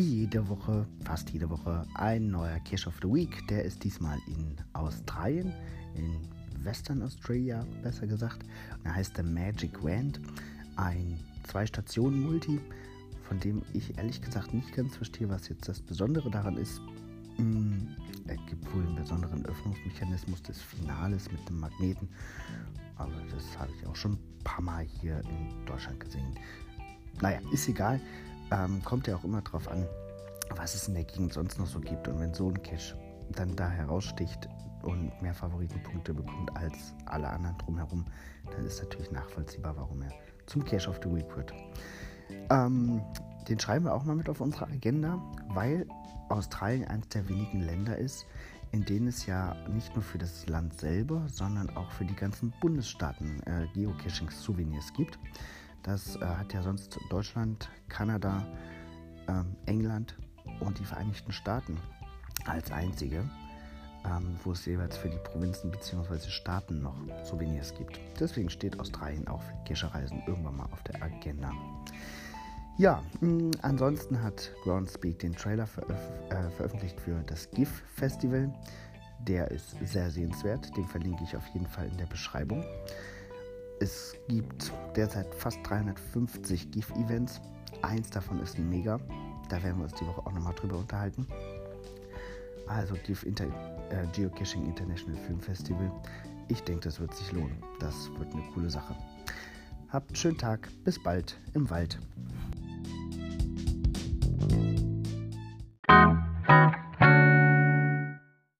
jede Woche, fast jede Woche, ein neuer Cash of the Week. Der ist diesmal in Australien, in Western Australia besser gesagt. Und er heißt The Magic Wand, ein Zwei-Stationen-Multi, von dem ich ehrlich gesagt nicht ganz verstehe, was jetzt das Besondere daran ist. Hm, er gibt wohl einen besonderen Öffnungsmechanismus des Finales mit dem Magneten, aber das habe ich auch schon ein paar Mal hier in Deutschland gesehen. Naja, ist egal. Ähm, kommt ja auch immer drauf an, was es in der Gegend sonst noch so gibt. Und wenn so ein Cache dann da heraussticht und mehr Favoritenpunkte bekommt als alle anderen drumherum, dann ist natürlich nachvollziehbar, warum er zum Cache of the Week wird. Ähm, den schreiben wir auch mal mit auf unsere Agenda, weil Australien eines der wenigen Länder ist, in denen es ja nicht nur für das Land selber, sondern auch für die ganzen Bundesstaaten äh, Geocaching-Souvenirs gibt. Das äh, hat ja sonst Deutschland, Kanada, ähm, England und die Vereinigten Staaten als einzige, ähm, wo es jeweils für die Provinzen bzw. Staaten noch Souvenirs gibt. Deswegen steht Australien auch für Cache-Reisen irgendwann mal auf der Agenda. Ja, mh, mm, ansonsten hat Groundspeak den Trailer veröf äh, veröffentlicht für das GIF Festival. Der ist sehr sehenswert, den verlinke ich auf jeden Fall in der Beschreibung. Es gibt derzeit fast 350 GIF-Events. Eins davon ist ein Mega. Da werden wir uns die Woche auch nochmal drüber unterhalten. Also GIF Inter äh, Geocaching International Film Festival. Ich denke, das wird sich lohnen. Das wird eine coole Sache. Habt einen schönen Tag. Bis bald im Wald.